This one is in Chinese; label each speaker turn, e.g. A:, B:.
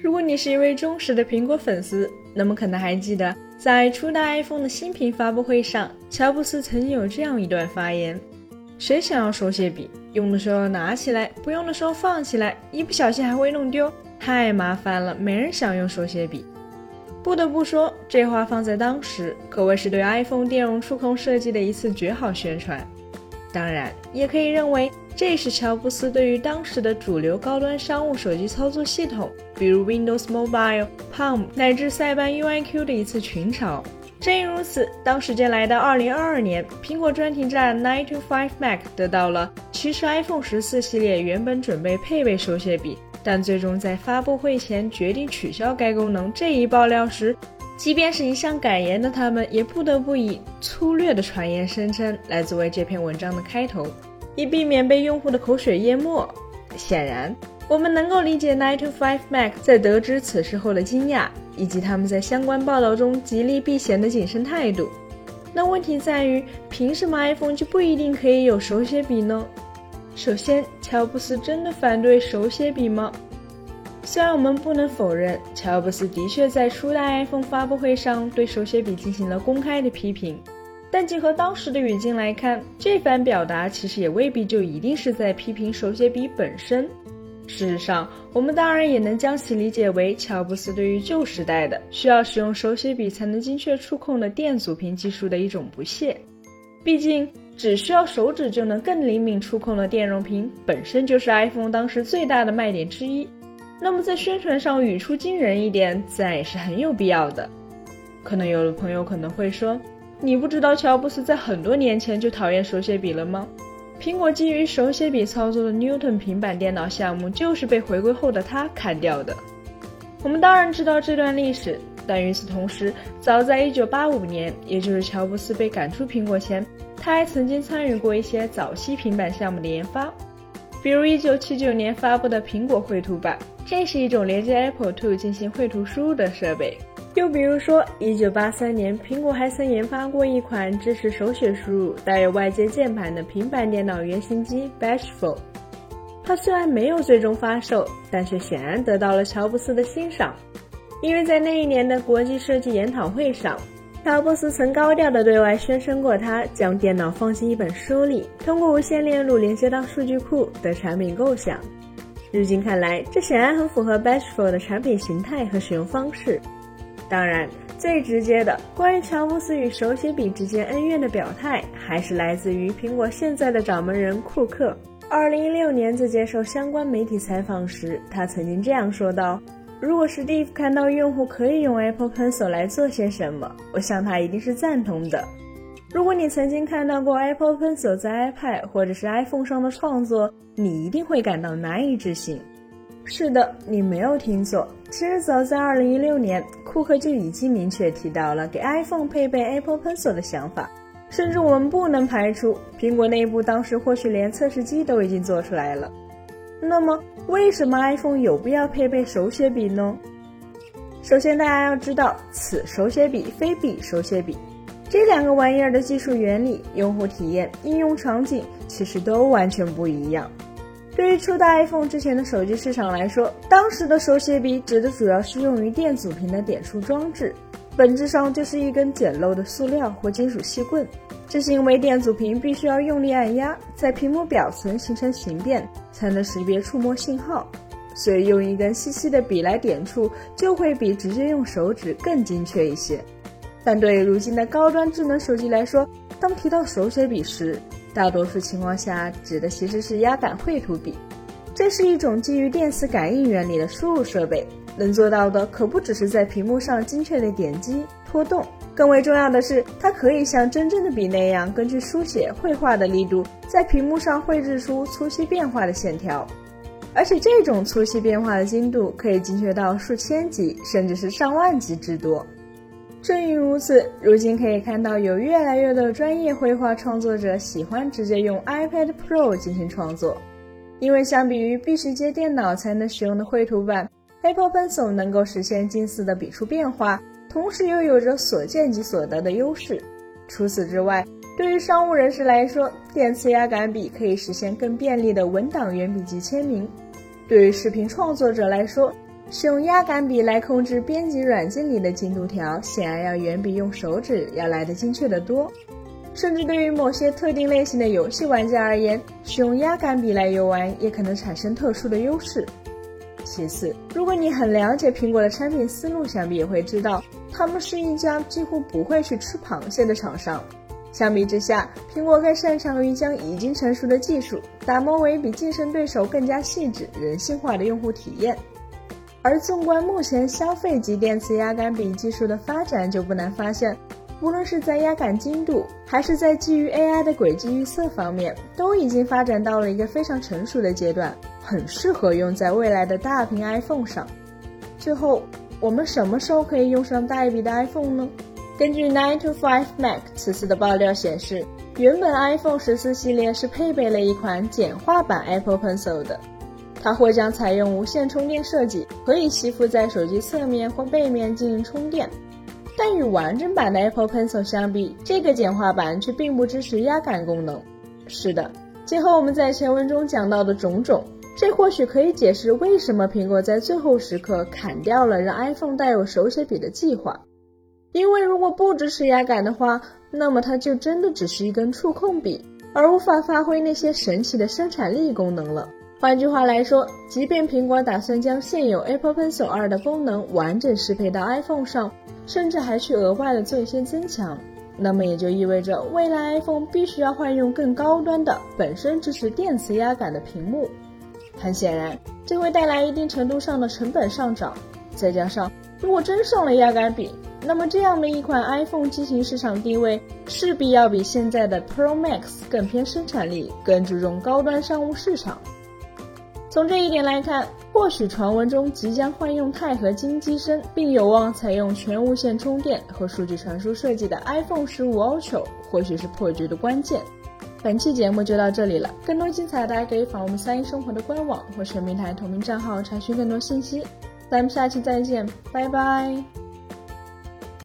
A: 如果你是一位忠实的苹果粉丝，那么可能还记得，在初代 iPhone 的新品发布会上，乔布斯曾经有这样一段发言：“谁想要手写笔？用的时候拿起来，不用的时候放起来，一不小心还会弄丢，太麻烦了，没人想用手写笔。”不得不说，这话放在当时，可谓是对 iPhone 电容触控设计的一次绝好宣传。当然，也可以认为这是乔布斯对于当时的主流高端商务手机操作系统，比如 Windows Mobile、Palm 乃至塞班 UIQ 的一次群嘲。正因如此，当时间来到2022年，苹果专题站 Nine to Five Mac 得到了其实 iPhone 十四系列原本准备配备手写笔。但最终在发布会前决定取消该功能这一爆料时，即便是一向敢言的他们，也不得不以粗略的传言声称来作为这篇文章的开头，以避免被用户的口水淹没。显然，我们能够理解 Nine to Five Mac 在得知此事后的惊讶，以及他们在相关报道中极力避嫌的谨慎态度。那问题在于，凭什么 iPhone 就不一定可以有手写笔呢？首先，乔布斯真的反对手写笔吗？虽然我们不能否认，乔布斯的确在初代 iPhone 发布会上对手写笔进行了公开的批评，但结合当时的语境来看，这番表达其实也未必就一定是在批评手写笔本身。事实上，我们当然也能将其理解为乔布斯对于旧时代的需要使用手写笔才能精确触控的电阻屏技术的一种不屑。毕竟。只需要手指就能更灵敏触控的电容屏，本身就是 iPhone 当时最大的卖点之一。那么在宣传上语出惊人一点，自然也是很有必要的。可能有的朋友可能会说，你不知道乔布斯在很多年前就讨厌手写笔了吗？苹果基于手写笔操作的 Newton 平板电脑项目就是被回归后的他砍掉的。我们当然知道这段历史，但与此同时，早在1985年，也就是乔布斯被赶出苹果前。他还曾经参与过一些早期平板项目的研发，比如1979年发布的苹果绘图板，这是一种连接 Apple II 进行绘图输入的设备。又比如说，1983年，苹果还曾研发过一款支持手写输入、带有外接键盘的平板电脑原型机 Bashful。它虽然没有最终发售，但却显然得到了乔布斯的欣赏，因为在那一年的国际设计研讨会上。乔布斯曾高调地对外宣称过，他将电脑放进一本书里，通过无线链路连接到数据库的产品构想。如今看来，这显然很符合 Bashful 的产品形态和使用方式。当然，最直接的关于乔布斯与手写笔之间恩怨的表态，还是来自于苹果现在的掌门人库克。二零一六年在接受相关媒体采访时，他曾经这样说道。如果是 Steve 看到用户可以用 Apple Pencil 来做些什么，我想他一定是赞同的。如果你曾经看到过 Apple Pencil 在 iPad 或者是 iPhone 上的创作，你一定会感到难以置信。是的，你没有听错。其实早在2016年，库克就已经明确提到了给 iPhone 配备 Apple Pencil 的想法。甚至我们不能排除，苹果内部当时或许连测试机都已经做出来了。那么，为什么 iPhone 有必要配备手写笔呢？首先，大家要知道，此手写笔非彼手写笔，这两个玩意儿的技术原理、用户体验、应用场景其实都完全不一样。对于初代 iPhone 之前的手机市场来说，当时的手写笔指的主要是用于电阻屏的点触装置，本质上就是一根简陋的塑料或金属细棍。这是因为电阻屏必须要用力按压，在屏幕表层形成形变，才能识别触摸信号，所以用一根细细的笔来点触，就会比直接用手指更精确一些。但对如今的高端智能手机来说，当提到手写笔时，大多数情况下指的其实是压感绘图笔。这是一种基于电磁感应原理的输入设备，能做到的可不只是在屏幕上精确的点击、拖动。更为重要的是，它可以像真正的笔那样，根据书写、绘画的力度，在屏幕上绘制出粗细变化的线条，而且这种粗细变化的精度可以精确到数千级，甚至是上万级之多。正因如此，如今可以看到有越来越多的专业绘画创作者喜欢直接用 iPad Pro 进行创作，因为相比于必须接电脑才能使用的绘图板，Apple Pencil 能够实现近似的笔触变化。同时又有着所见即所得的优势。除此之外，对于商务人士来说，电磁压感笔可以实现更便利的文档原笔及签名；对于视频创作者来说，使用压感笔来控制编辑软件里的进度条，显然要远比用手指要来的精确得多。甚至对于某些特定类型的游戏玩家而言，使用压感笔来游玩也可能产生特殊的优势。其次，如果你很了解苹果的产品思路，想必也会知道，他们是一家几乎不会去吃螃蟹的厂商。相比之下，苹果更擅长于将已经成熟的技术打磨为比竞争对手更加细致、人性化的用户体验。而纵观目前消费级电磁压感笔技术的发展，就不难发现。无论是在压感精度，还是在基于 AI 的轨迹预测方面，都已经发展到了一个非常成熟的阶段，很适合用在未来的大屏 iPhone 上。最后，我们什么时候可以用上大一笔的 iPhone 呢？根据 Nine to Five Mac 此次的爆料显示，原本 iPhone 十四系列是配备了一款简化版 Apple Pencil 的，它或将采用无线充电设计，可以吸附在手机侧面或背面进行充电。但与完整版的 Apple Pencil 相比，这个简化版却并不支持压感功能。是的，结合我们在前文中讲到的种种，这或许可以解释为什么苹果在最后时刻砍掉了让 iPhone 带有手写笔的计划。因为如果不支持压感的话，那么它就真的只是一根触控笔，而无法发挥那些神奇的生产力功能了。换句话来说，即便苹果打算将现有 Apple Pencil 2的功能完整适配到 iPhone 上，甚至还去额外的做一些增强，那么也就意味着未来 iPhone 必须要换用更高端的、本身支持电磁压感的屏幕。很显然，这会带来一定程度上的成本上涨。再加上，如果真上了压感笔，那么这样的一款 iPhone 机型市场地位势必要比现在的 Pro Max 更偏生产力，更注重高端商务市场。从这一点来看，或许传闻中即将换用钛合金机身，并有望采用全无线充电和数据传输设计的 iPhone 十五 Ultra，或许是破局的关键。本期节目就到这里了，更多精彩大家可以访问我们三一生活的官网或全平台同名账号查询更多信息。咱们下期再见，拜拜。